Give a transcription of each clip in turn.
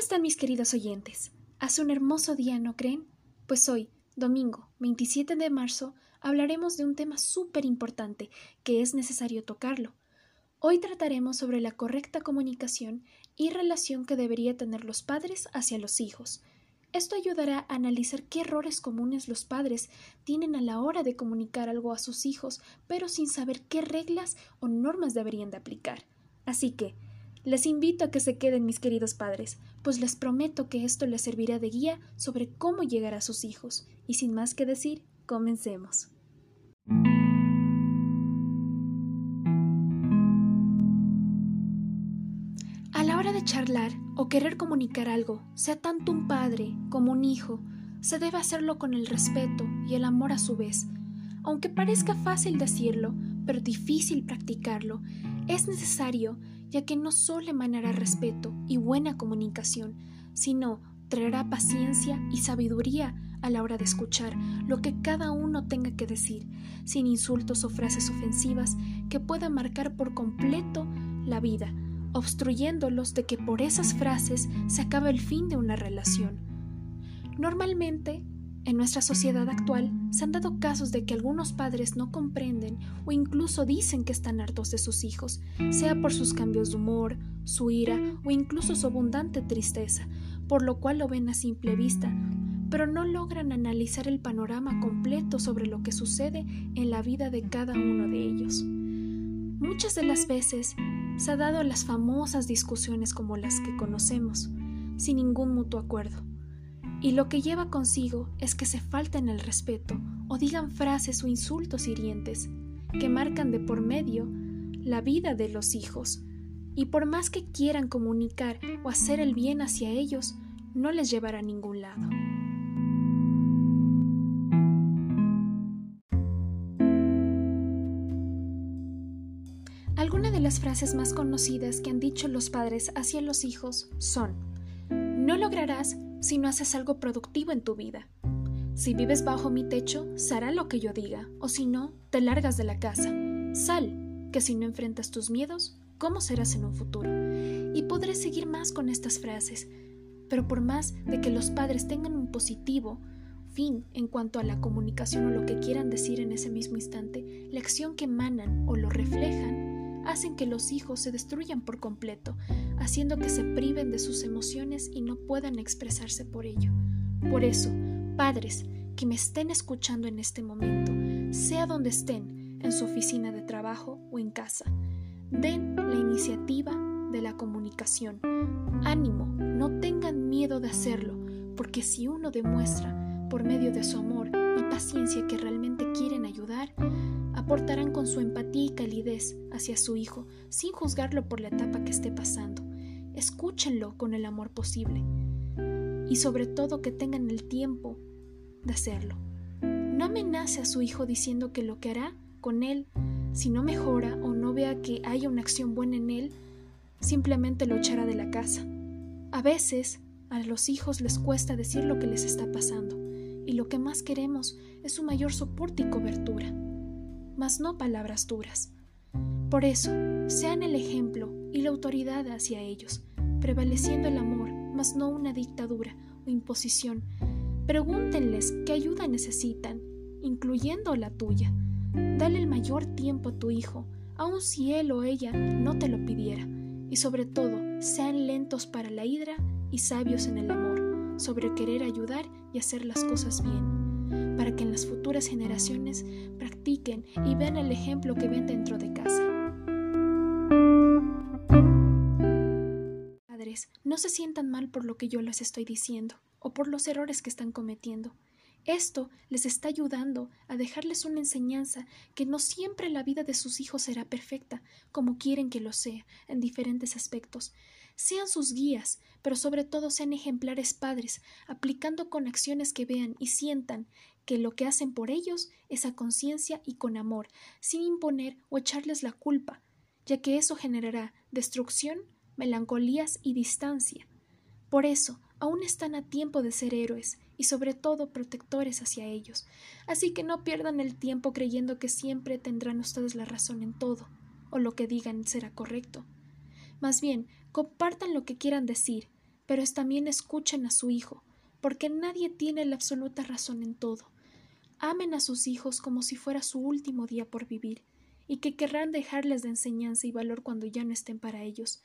están mis queridos oyentes? Hace un hermoso día, ¿no creen? Pues hoy, domingo 27 de marzo, hablaremos de un tema súper importante que es necesario tocarlo. Hoy trataremos sobre la correcta comunicación y relación que debería tener los padres hacia los hijos. Esto ayudará a analizar qué errores comunes los padres tienen a la hora de comunicar algo a sus hijos, pero sin saber qué reglas o normas deberían de aplicar. Así que, les invito a que se queden mis queridos padres, pues les prometo que esto les servirá de guía sobre cómo llegar a sus hijos. Y sin más que decir, comencemos. A la hora de charlar o querer comunicar algo, sea tanto un padre como un hijo, se debe hacerlo con el respeto y el amor a su vez. Aunque parezca fácil decirlo, pero difícil practicarlo, es necesario ya que no solo emanará respeto y buena comunicación, sino traerá paciencia y sabiduría a la hora de escuchar lo que cada uno tenga que decir, sin insultos o frases ofensivas que puedan marcar por completo la vida, obstruyéndolos de que por esas frases se acabe el fin de una relación. Normalmente, en nuestra sociedad actual se han dado casos de que algunos padres no comprenden o incluso dicen que están hartos de sus hijos, sea por sus cambios de humor, su ira o incluso su abundante tristeza, por lo cual lo ven a simple vista, pero no logran analizar el panorama completo sobre lo que sucede en la vida de cada uno de ellos. Muchas de las veces se ha dado las famosas discusiones como las que conocemos, sin ningún mutuo acuerdo y lo que lleva consigo es que se falten el respeto o digan frases o insultos hirientes que marcan de por medio la vida de los hijos, y por más que quieran comunicar o hacer el bien hacia ellos, no les llevará a ningún lado. Algunas de las frases más conocidas que han dicho los padres hacia los hijos son, no lograrás si no haces algo productivo en tu vida. Si vives bajo mi techo, será lo que yo diga, o si no, te largas de la casa. Sal, que si no enfrentas tus miedos, ¿cómo serás en un futuro? Y podré seguir más con estas frases, pero por más de que los padres tengan un positivo fin en cuanto a la comunicación o lo que quieran decir en ese mismo instante, la acción que emanan o lo reflejan hacen que los hijos se destruyan por completo, haciendo que se priven de sus emociones y no puedan expresarse por ello. Por eso, padres que me estén escuchando en este momento, sea donde estén, en su oficina de trabajo o en casa, den la iniciativa de la comunicación. Ánimo, no tengan miedo de hacerlo, porque si uno demuestra, por medio de su amor y paciencia que realmente quieren ayudar, aportarán con su empatía y calidez hacia su hijo, sin juzgarlo por la etapa que esté pasando. Escúchenlo con el amor posible y sobre todo que tengan el tiempo de hacerlo. No amenace a su hijo diciendo que lo que hará con él, si no mejora o no vea que haya una acción buena en él, simplemente lo echará de la casa. A veces a los hijos les cuesta decir lo que les está pasando y lo que más queremos es su mayor soporte y cobertura mas no palabras duras. Por eso, sean el ejemplo y la autoridad hacia ellos, prevaleciendo el amor, mas no una dictadura o imposición. Pregúntenles qué ayuda necesitan, incluyendo la tuya. Dale el mayor tiempo a tu hijo, aun si él o ella no te lo pidiera. Y sobre todo, sean lentos para la hidra y sabios en el amor, sobre querer ayudar y hacer las cosas bien para que en las futuras generaciones practiquen y vean el ejemplo que ven dentro de casa. Padres, no se sientan mal por lo que yo les estoy diciendo o por los errores que están cometiendo. Esto les está ayudando a dejarles una enseñanza que no siempre la vida de sus hijos será perfecta, como quieren que lo sea, en diferentes aspectos. Sean sus guías, pero sobre todo sean ejemplares padres, aplicando con acciones que vean y sientan que lo que hacen por ellos es a conciencia y con amor, sin imponer o echarles la culpa, ya que eso generará destrucción, melancolías y distancia. Por eso, aún están a tiempo de ser héroes y sobre todo protectores hacia ellos, así que no pierdan el tiempo creyendo que siempre tendrán ustedes la razón en todo, o lo que digan será correcto. Más bien, compartan lo que quieran decir, pero también escuchen a su hijo, porque nadie tiene la absoluta razón en todo. Amen a sus hijos como si fuera su último día por vivir, y que querrán dejarles de enseñanza y valor cuando ya no estén para ellos.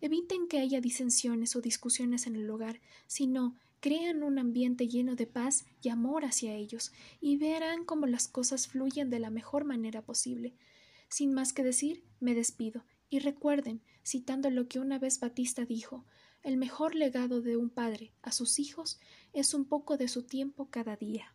Eviten que haya disensiones o discusiones en el hogar, sino crean un ambiente lleno de paz y amor hacia ellos, y verán cómo las cosas fluyen de la mejor manera posible. Sin más que decir, me despido, y recuerden, citando lo que una vez Batista dijo, el mejor legado de un padre a sus hijos es un poco de su tiempo cada día.